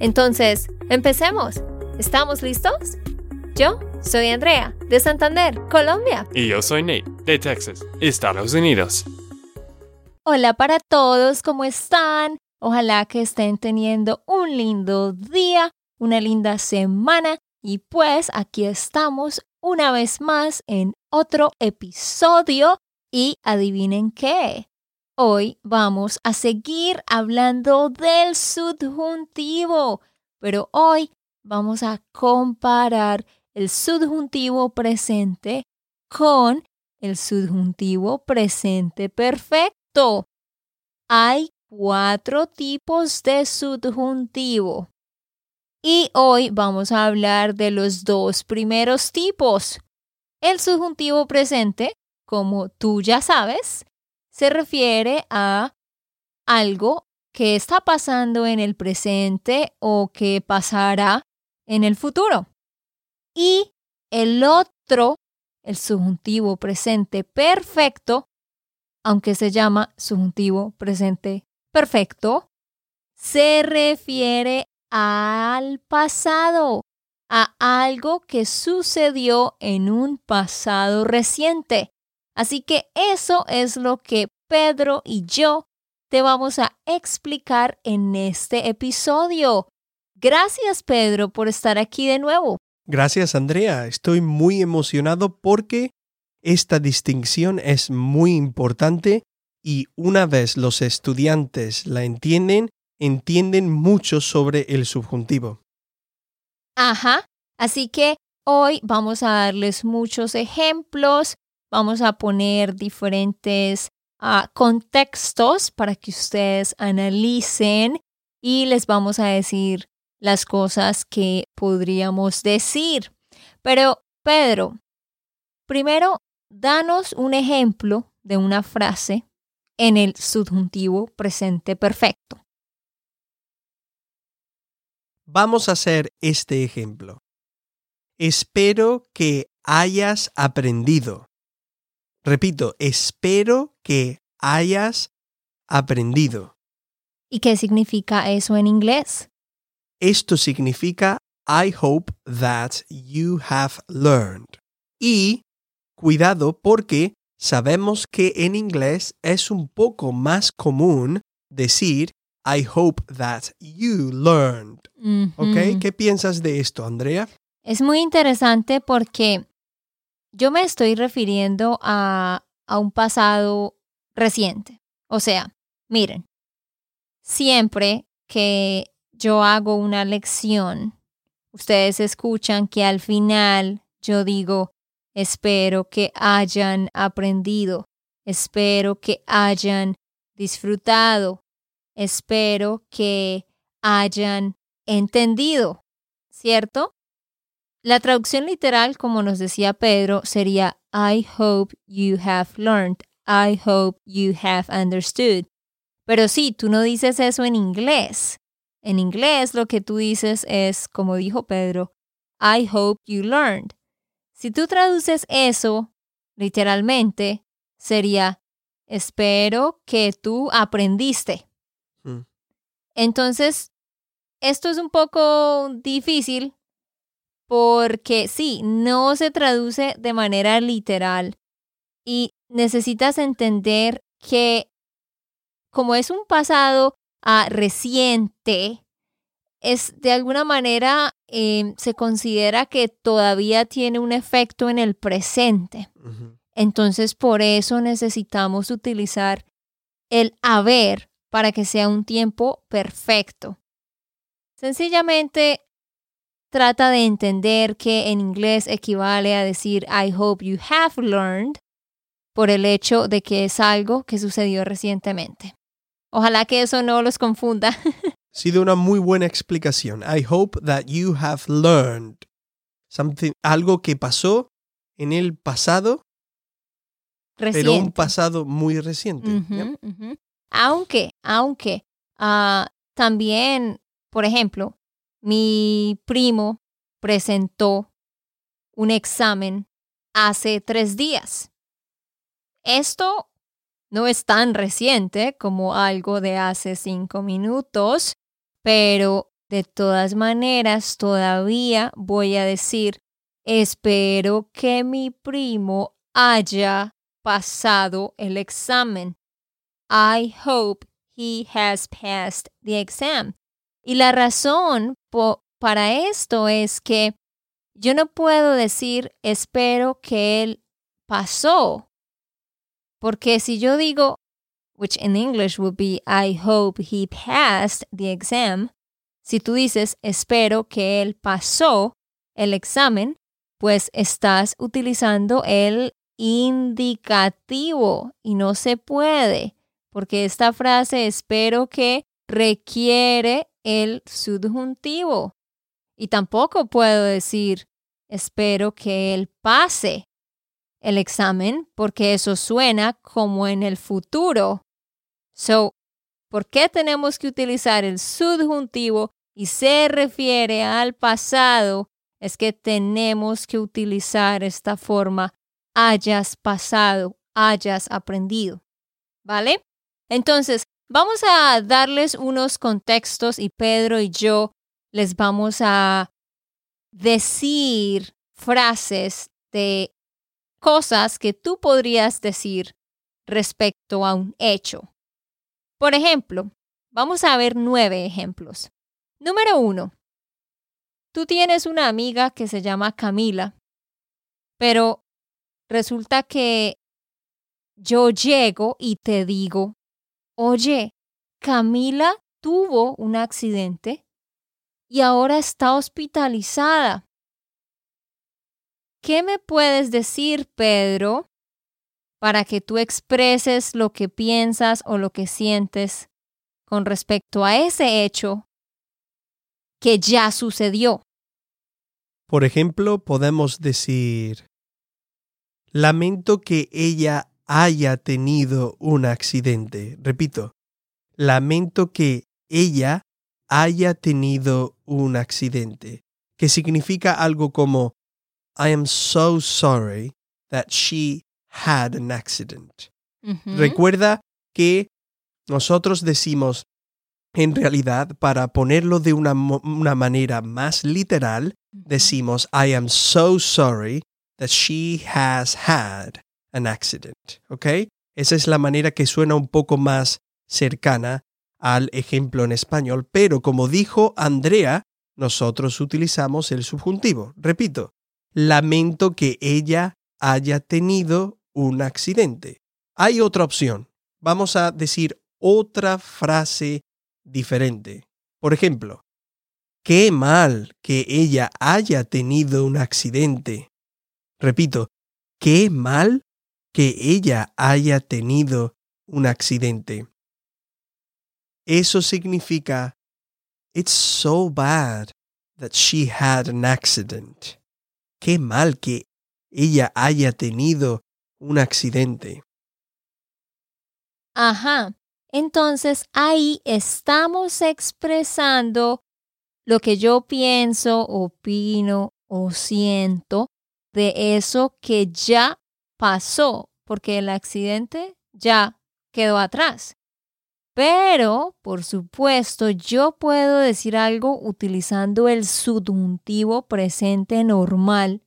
Entonces, empecemos. ¿Estamos listos? Yo soy Andrea, de Santander, Colombia. Y yo soy Nate, de Texas, Estados Unidos. Hola para todos, ¿cómo están? Ojalá que estén teniendo un lindo día, una linda semana y pues aquí estamos una vez más en otro episodio y adivinen qué. Hoy vamos a seguir hablando del subjuntivo, pero hoy vamos a comparar el subjuntivo presente con el subjuntivo presente perfecto. Hay cuatro tipos de subjuntivo. Y hoy vamos a hablar de los dos primeros tipos. El subjuntivo presente, como tú ya sabes, se refiere a algo que está pasando en el presente o que pasará en el futuro. Y el otro, el subjuntivo presente perfecto, aunque se llama subjuntivo presente perfecto, se refiere al pasado, a algo que sucedió en un pasado reciente. Así que eso es lo que Pedro y yo te vamos a explicar en este episodio. Gracias Pedro por estar aquí de nuevo. Gracias Andrea, estoy muy emocionado porque esta distinción es muy importante y una vez los estudiantes la entienden, entienden mucho sobre el subjuntivo. Ajá, así que hoy vamos a darles muchos ejemplos, vamos a poner diferentes ah, contextos para que ustedes analicen y les vamos a decir las cosas que podríamos decir. Pero, Pedro, primero, danos un ejemplo de una frase en el subjuntivo presente perfecto. Vamos a hacer este ejemplo. Espero que hayas aprendido. Repito, espero que hayas aprendido. ¿Y qué significa eso en inglés? Esto significa I hope that you have learned. Y cuidado porque sabemos que en inglés es un poco más común decir I hope that you learned. ¿Ok? ¿Qué piensas de esto, Andrea? Es muy interesante porque yo me estoy refiriendo a, a un pasado reciente. O sea, miren, siempre que yo hago una lección, ustedes escuchan que al final yo digo, espero que hayan aprendido, espero que hayan disfrutado, espero que hayan entendido, ¿cierto? La traducción literal, como nos decía Pedro, sería I hope you have learned, I hope you have understood. Pero sí, tú no dices eso en inglés. En inglés lo que tú dices es, como dijo Pedro, I hope you learned. Si tú traduces eso literalmente, sería, espero que tú aprendiste. Mm. Entonces, esto es un poco difícil porque sí, no se traduce de manera literal y necesitas entender que como es un pasado ah, reciente, es de alguna manera em, se considera que todavía tiene un efecto en el presente. Entonces, por eso necesitamos utilizar el haber para que sea un tiempo perfecto. Sencillamente trata de entender que en inglés equivale a decir I hope you have learned por el hecho de que es algo que sucedió recientemente. Ojalá que eso no los confunda. Sido una muy buena explicación. I hope that you have learned something, algo que pasó en el pasado, Reciente. pero un pasado muy reciente. Aunque, aunque, ah, también, por ejemplo, mi primo presentó un examen hace tres días. Esto no es tan reciente como algo de hace cinco minutos, pero de todas maneras todavía voy a decir, espero que mi primo haya pasado el examen. I hope he has passed the exam. Y la razón para esto es que yo no puedo decir espero que él pasó. Porque si yo digo, which in English would be I hope he passed the exam, si tú dices espero que él pasó el examen, pues estás utilizando el indicativo y no se puede, porque esta frase espero que requiere el subjuntivo. Y tampoco puedo decir espero que él pase el examen, porque eso suena como en el futuro. So, ¿por qué tenemos que utilizar el subjuntivo y se refiere al pasado? Es que tenemos que utilizar esta forma hayas pasado, hayas aprendido. ¿Vale? Entonces, vamos a darles unos contextos y Pedro y yo les vamos a decir frases de cosas que tú podrías decir respecto a un hecho. Por ejemplo, vamos a ver nueve ejemplos. Número uno, tú tienes una amiga que se llama Camila, pero resulta que yo llego y te digo, oye, Camila tuvo un accidente y ahora está hospitalizada. ¿Qué me puedes decir, Pedro, para que tú expreses lo que piensas o lo que sientes con respecto a ese hecho que ya sucedió? Por ejemplo, podemos decir, lamento que ella haya tenido un accidente. Repito, lamento que ella haya tenido un accidente, que significa algo como, I am so sorry that she had an accident. Recuerda que nosotros decimos, en realidad, para ponerlo de una, una manera más literal, decimos, I am so sorry that she has had an accident. ¿Ok? Esa es la manera que suena un poco más cercana al ejemplo en español, pero como dijo Andrea, nosotros utilizamos el subjuntivo. Repito, lamento que ella haya tenido un accidente. Hay otra opción. Vamos a decir otra frase diferente. Por ejemplo, qué mal que ella haya tenido un accidente. Repito, qué mal que ella haya tenido un accidente. Eso significa, it's so bad that she had an accident. Qué mal que ella haya tenido un accidente. Ajá. Entonces ahí estamos expresando lo que yo pienso, opino o siento de eso que ya pasó, porque el accidente ya quedó atrás. Pero, por supuesto, yo puedo decir algo utilizando el subjuntivo presente normal,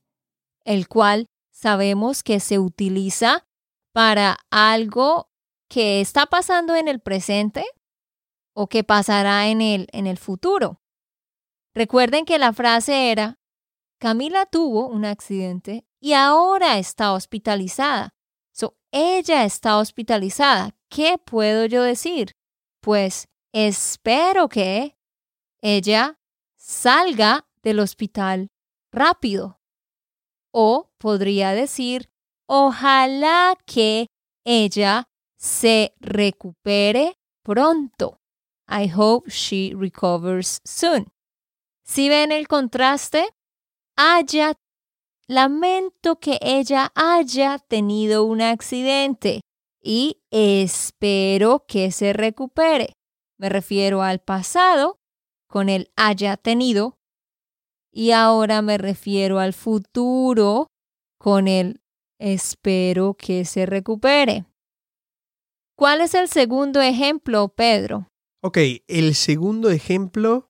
el cual sabemos que se utiliza para algo que está pasando en el presente o que pasará en el, en el futuro. Recuerden que la frase era, Camila tuvo un accidente y ahora está hospitalizada. So, ella está hospitalizada. ¿Qué puedo yo decir? Pues espero que ella salga del hospital rápido. O podría decir, ojalá que ella se recupere pronto. I hope she recovers soon. Si ven el contraste, haya, lamento que ella haya tenido un accidente y espero que se recupere. Me refiero al pasado con el haya tenido y ahora me refiero al futuro con el espero que se recupere. ¿Cuál es el segundo ejemplo, Pedro? Ok, el segundo ejemplo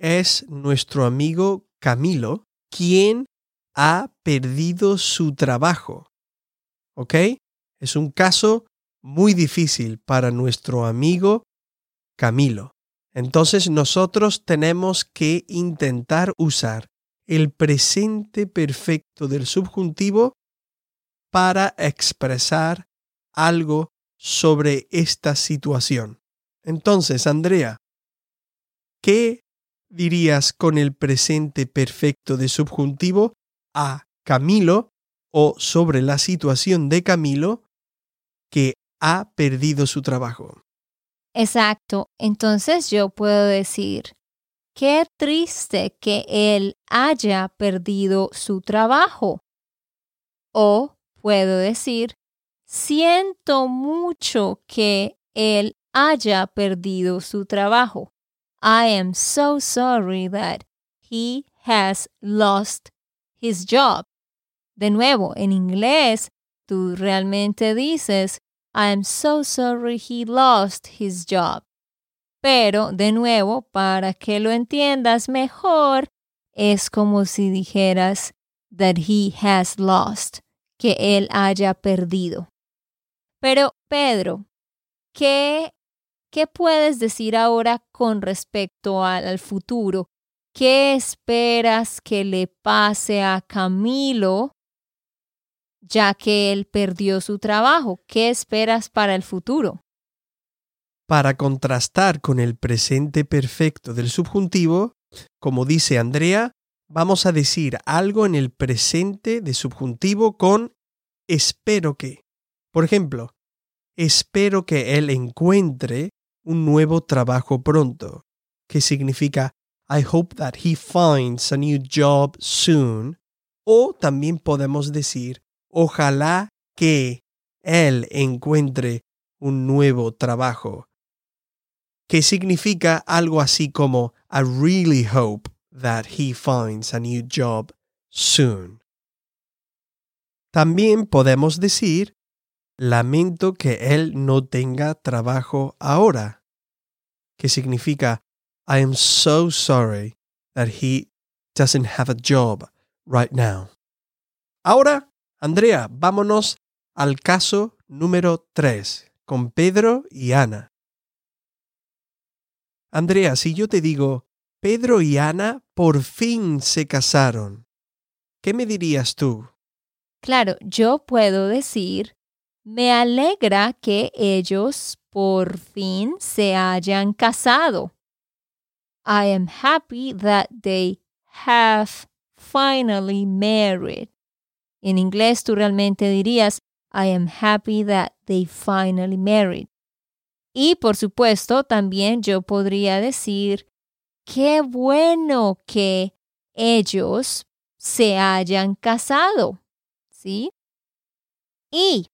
es nuestro amigo Camilo, quien ha perdido su trabajo. ¿Ok? Es un caso muy difícil para nuestro amigo Camilo. Entonces nosotros tenemos que intentar usar el presente perfecto del subjuntivo para expresar algo sobre esta situación. Entonces, Andrea, ¿qué dirías con el presente perfecto de subjuntivo a Camilo o sobre la situación de Camilo que ha perdido su trabajo? Exacto. Entonces yo puedo decir, qué triste que él haya perdido su trabajo. O puedo decir, siento mucho que él haya perdido su trabajo. I am so sorry that he has lost his job. De nuevo, en inglés, tú realmente dices, I'm so sorry he lost his job. Pero, de nuevo, para que lo entiendas mejor, es como si dijeras that he has lost, que él haya perdido. Pero, Pedro, ¿qué, qué puedes decir ahora con respecto al, al futuro? ¿Qué esperas que le pase a Camilo ya que él perdió su trabajo. ¿Qué esperas para el futuro? Para contrastar con el presente perfecto del subjuntivo, como dice Andrea, vamos a decir algo en el presente de subjuntivo con espero que. Por ejemplo, espero que él encuentre un nuevo trabajo pronto, que significa I hope that he finds a new job soon. O también podemos decir Ojalá que él encuentre un nuevo trabajo, que significa algo así como I really hope that he finds a new job soon. También podemos decir lamento que él no tenga trabajo ahora, que significa I am so sorry that he doesn't have a job right now. Ahora Andrea, vámonos al caso número 3, con Pedro y Ana. Andrea, si yo te digo, Pedro y Ana por fin se casaron, ¿qué me dirías tú? Claro, yo puedo decir, me alegra que ellos por fin se hayan casado. I am happy that they have finally married. En inglés tú realmente dirías, I am happy that they finally married. Y por supuesto, también yo podría decir, qué bueno que ellos se hayan casado. ¿Sí? Y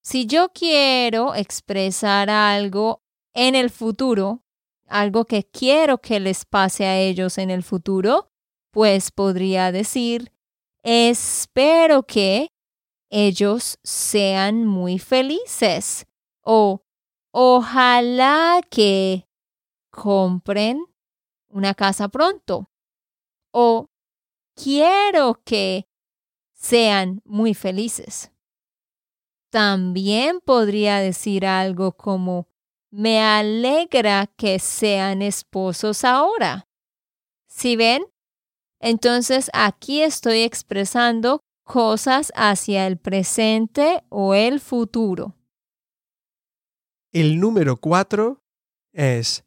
si yo quiero expresar algo en el futuro, algo que quiero que les pase a ellos en el futuro, pues podría decir, Espero que ellos sean muy felices o ojalá que compren una casa pronto o quiero que sean muy felices. También podría decir algo como me alegra que sean esposos ahora. Si ven, entonces aquí estoy expresando cosas hacia el presente o el futuro. El número cuatro es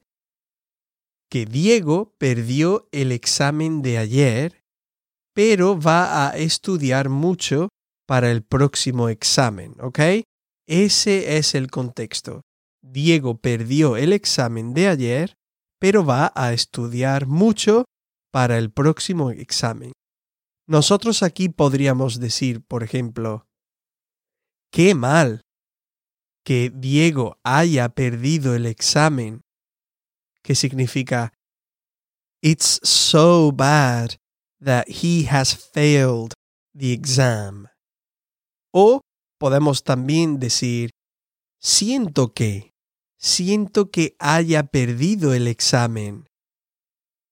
que Diego perdió el examen de ayer, pero va a estudiar mucho para el próximo examen, ¿ok? Ese es el contexto. Diego perdió el examen de ayer, pero va a estudiar mucho para el próximo examen. Nosotros aquí podríamos decir, por ejemplo, qué mal que Diego haya perdido el examen, que significa It's so bad that he has failed the exam. O podemos también decir, siento que, siento que haya perdido el examen.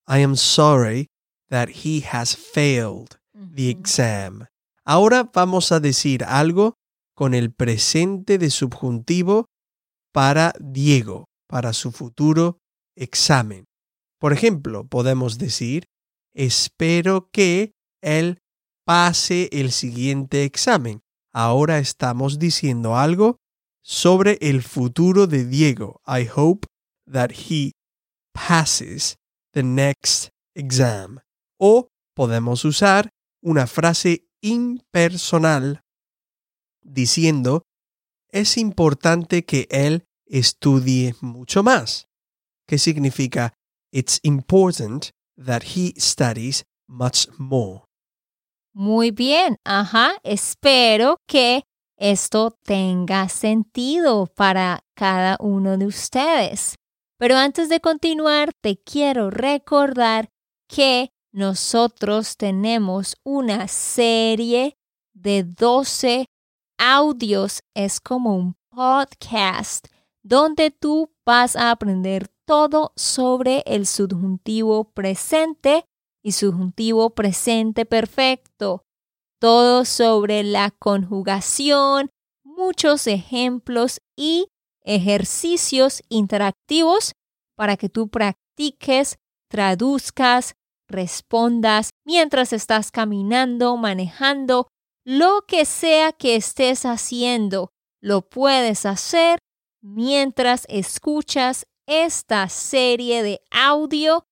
I am sorry that he has failed the exam. Ahora vamos a decir algo con el presente de subjuntivo para Diego, para su futuro examen. Por ejemplo, podemos decir, espero que él pase el siguiente examen. Ahora estamos diciendo algo sobre el futuro de Diego. I hope that he passes the next exam. O podemos usar una frase impersonal diciendo, es importante que él estudie mucho más. ¿Qué significa? It's important that he studies much more. Muy bien, ajá, espero que esto tenga sentido para cada uno de ustedes. Pero antes de continuar, te quiero recordar que nosotros tenemos una serie de 12 audios. Es como un podcast donde tú vas a aprender todo sobre el subjuntivo presente y subjuntivo presente perfecto, todo sobre la conjugación, muchos ejemplos y ejercicios interactivos para que tú practiques, traduzcas, respondas mientras estás caminando, manejando, lo que sea que estés haciendo, lo puedes hacer mientras escuchas esta serie de audio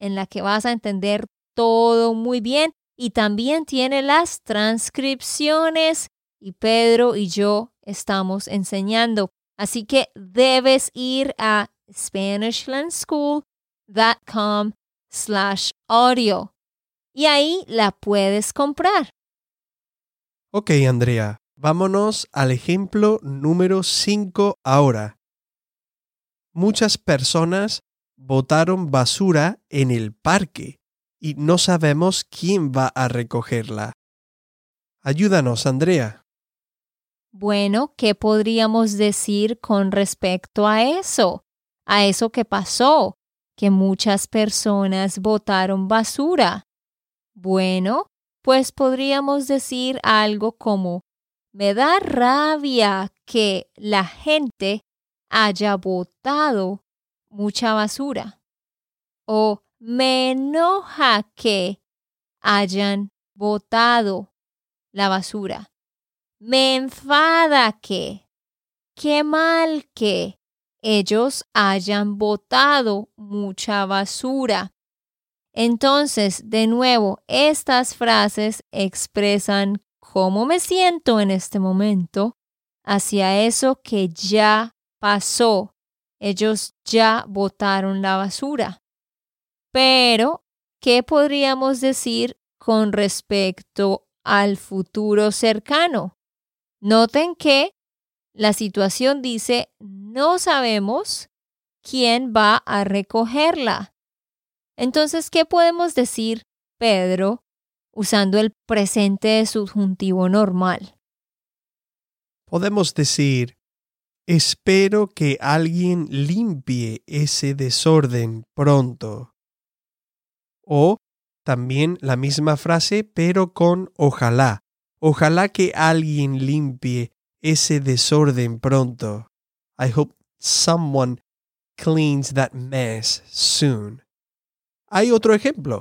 en la que vas a entender todo muy bien y también tiene las transcripciones y Pedro y yo estamos enseñando. Así que debes ir a SpanishLandSchool.com slash audio y ahí la puedes comprar. Ok, Andrea, vámonos al ejemplo número 5 ahora. Muchas personas botaron basura en el parque y no sabemos quién va a recogerla. Ayúdanos, Andrea. Bueno, ¿qué podríamos decir con respecto a eso? A eso que pasó, que muchas personas botaron basura. Bueno, pues podríamos decir algo como, me da rabia que la gente haya botado mucha basura. O me enoja que hayan botado la basura. Me enfada que, qué mal que ellos hayan botado mucha basura. Entonces, de nuevo, estas frases expresan cómo me siento en este momento hacia eso que ya pasó. Ellos ya botaron la basura. Pero, ¿qué podríamos decir con respecto al futuro cercano? Noten que la situación dice, no sabemos quién va a recogerla. Entonces, ¿qué podemos decir, Pedro, usando el presente subjuntivo normal? Podemos decir, espero que alguien limpie ese desorden pronto. O también la misma frase, pero con ojalá. Ojalá que alguien limpie ese desorden pronto. I hope someone cleans that mess soon. Hay otro ejemplo,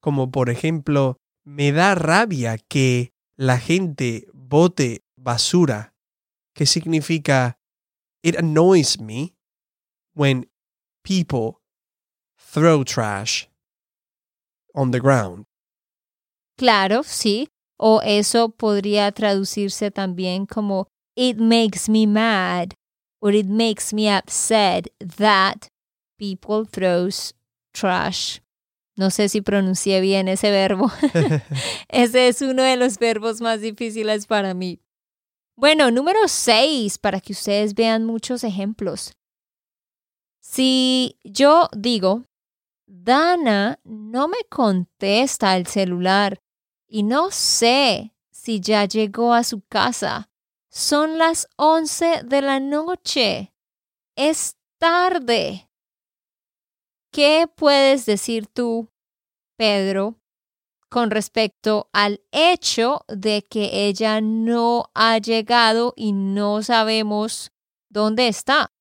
como por ejemplo, me da rabia que la gente bote basura, que significa it annoys me when people throw trash on the ground. Claro, sí. O eso podría traducirse también como it makes me mad or it makes me upset that people throws trash. No sé si pronuncié bien ese verbo. ese es uno de los verbos más difíciles para mí. Bueno, número 6, para que ustedes vean muchos ejemplos. Si yo digo, Dana no me contesta el celular y no sé si ya llegó a su casa. Son las once de la noche. Es tarde. ¿Qué puedes decir tú, Pedro, con respecto al hecho de que ella no ha llegado y no sabemos dónde está?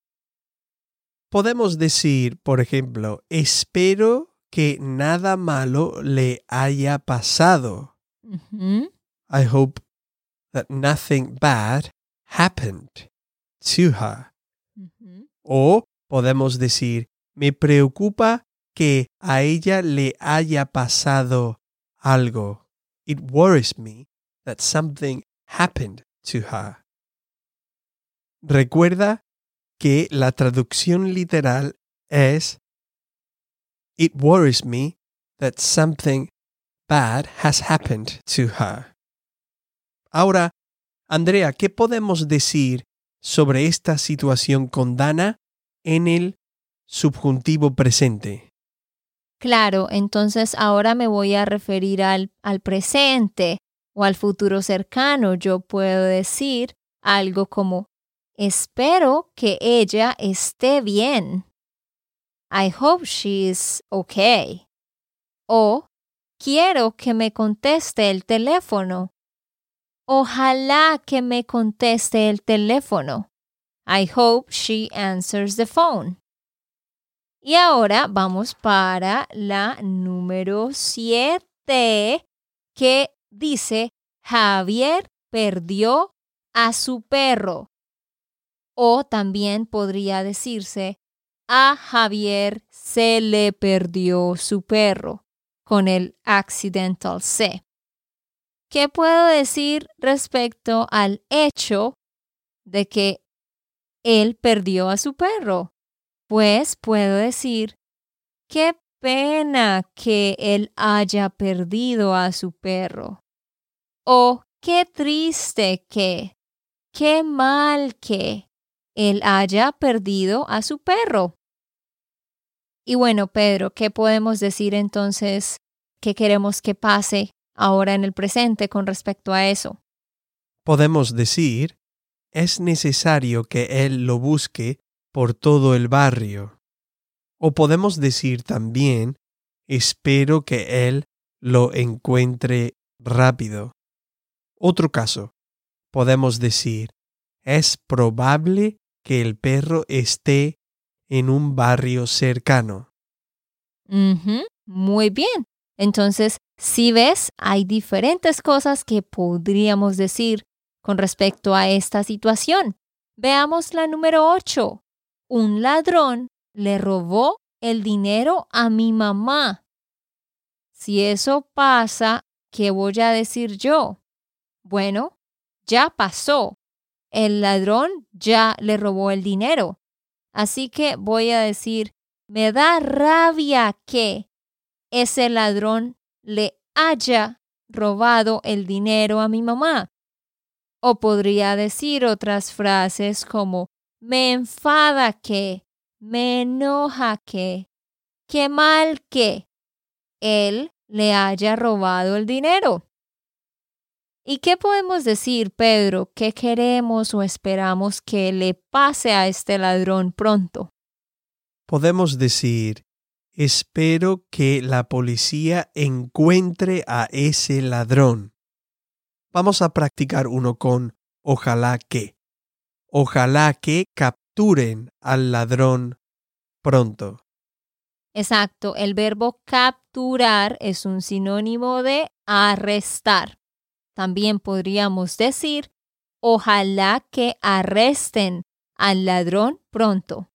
Podemos decir, por ejemplo, espero que nada malo le haya pasado. I hope that nothing bad happened to her. O podemos decir, me preocupa que a ella le haya pasado algo. It worries me that something happened to her. Recuerda que la traducción literal es It worries me that something bad has happened to her. Ahora, Andrea, ¿qué podemos decir sobre esta situación con Dana en el subjuntivo presente? Claro, entonces ahora me voy a referir al, al presente o al futuro cercano. Yo puedo decir algo como, espero que ella esté bien. I hope she's okay. O quiero que me conteste el teléfono. Ojalá que me conteste el teléfono. I hope she answers the phone. Y ahora vamos para la número 7 que dice Javier perdió a su perro. O también podría decirse a Javier se le perdió su perro con el accidental C. ¿Qué puedo decir respecto al hecho de que él perdió a su perro? Pues puedo decir, qué pena que él haya perdido a su perro. O qué triste que, qué mal que él haya perdido a su perro. Y bueno, Pedro, ¿qué podemos decir entonces que queremos que pase ahora en el presente con respecto a eso? Podemos decir, es necesario que él lo busque por todo el barrio. O podemos decir también, espero que él lo encuentre rápido. Otro caso, podemos decir, es probable que el perro esté en un barrio cercano. Muy bien. Entonces, si ves, hay diferentes cosas que podríamos decir con respecto a esta situación. Veamos la número 8. Un ladrón le robó el dinero a mi mamá. Si eso pasa, ¿qué voy a decir yo? Bueno, ya pasó. El ladrón ya le robó el dinero. Así que voy a decir, me da rabia que ese ladrón le haya robado el dinero a mi mamá. O podría decir otras frases como, me enfada que, me enoja que, qué mal que él le haya robado el dinero. ¿Y qué podemos decir, Pedro, que queremos o esperamos que le pase a este ladrón pronto? Podemos decir, espero que la policía encuentre a ese ladrón. Vamos a practicar uno con ojalá que. Ojalá que capturen al ladrón pronto. Exacto, el verbo capturar es un sinónimo de arrestar. También podríamos decir, ojalá que arresten al ladrón pronto.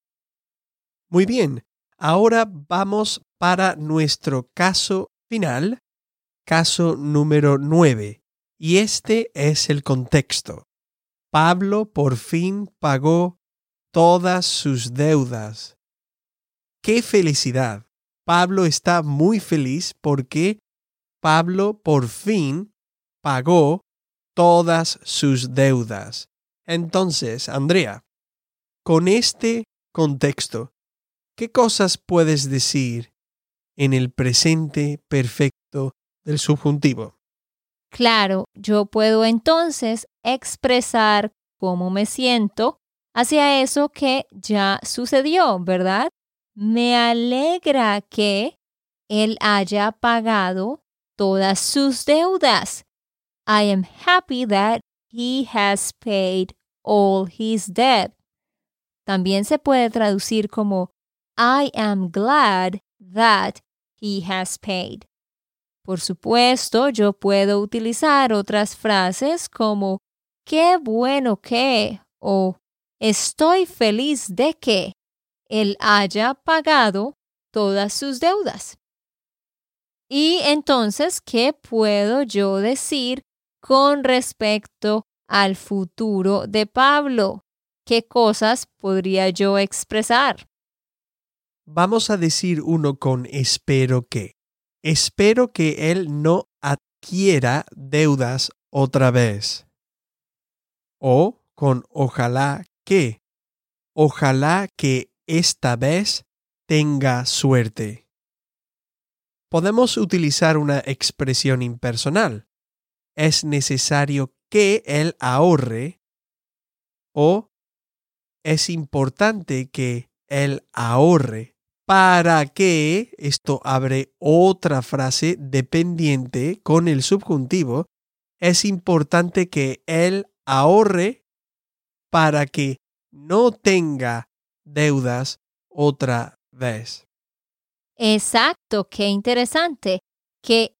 Muy bien, ahora vamos para nuestro caso final, caso número 9. Y este es el contexto. Pablo por fin pagó todas sus deudas. ¡Qué felicidad! Pablo está muy feliz porque Pablo por fin pagó todas sus deudas. Entonces, Andrea, con este contexto, ¿qué cosas puedes decir en el presente perfecto del subjuntivo? Claro, yo puedo entonces expresar cómo me siento hacia eso que ya sucedió, ¿verdad? Me alegra que él haya pagado todas sus deudas. I am happy that he has paid all his debt. También se puede traducir como I am glad that he has paid. Por supuesto, yo puedo utilizar otras frases como qué bueno que o estoy feliz de que él haya pagado todas sus deudas. Y entonces, ¿qué puedo yo decir con respecto al futuro de Pablo? ¿Qué cosas podría yo expresar? Vamos a decir uno con espero que. Espero que él no adquiera deudas otra vez. O con ojalá que. Ojalá que esta vez tenga suerte. Podemos utilizar una expresión impersonal. Es necesario que él ahorre o es importante que él ahorre para que esto abre otra frase dependiente con el subjuntivo. Es importante que él ahorre para que no tenga deudas otra vez. Exacto, qué interesante. Que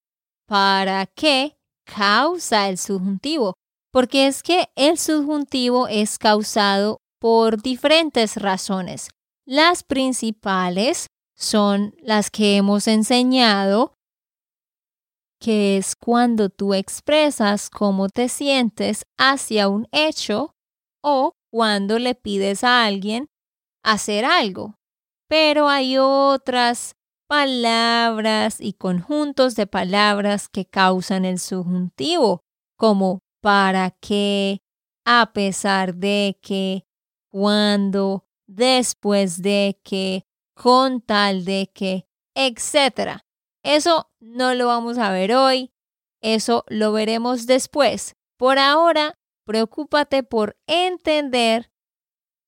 para qué causa el subjuntivo. Porque es que el subjuntivo es causado por diferentes razones. Las principales son las que hemos enseñado, que es cuando tú expresas cómo te sientes hacia un hecho o cuando le pides a alguien hacer algo. Pero hay otras palabras y conjuntos de palabras que causan el subjuntivo, como para qué, a pesar de que, cuando, después de que, con tal de que, etc. Eso no lo vamos a ver hoy, eso lo veremos después. Por ahora, preocúpate por entender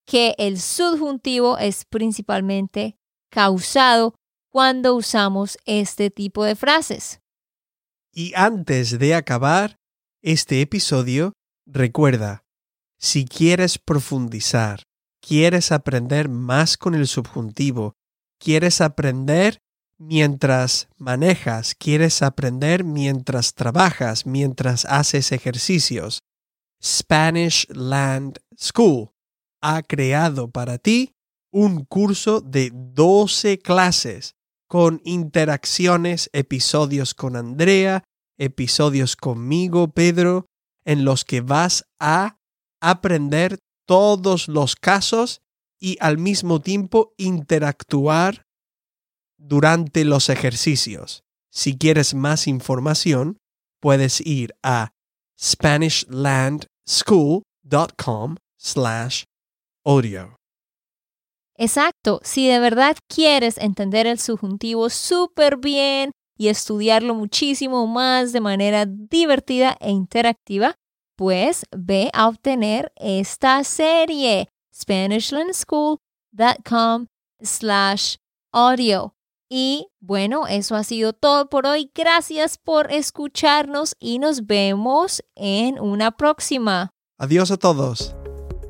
que el subjuntivo es principalmente causado cuando usamos este tipo de frases. Y antes de acabar este episodio, recuerda, si quieres profundizar, quieres aprender más con el subjuntivo, quieres aprender mientras manejas, quieres aprender mientras trabajas, mientras haces ejercicios, Spanish Land School ha creado para ti un curso de 12 clases con interacciones, episodios con Andrea, episodios conmigo, Pedro, en los que vas a aprender todos los casos y al mismo tiempo interactuar durante los ejercicios. Si quieres más información, puedes ir a SpanishLandSchool.com slash audio. Exacto, si de verdad quieres entender el subjuntivo súper bien y estudiarlo muchísimo más de manera divertida e interactiva, pues ve a obtener esta serie SpanishLandSchool.com slash audio. Y bueno, eso ha sido todo por hoy. Gracias por escucharnos y nos vemos en una próxima. Adiós a todos.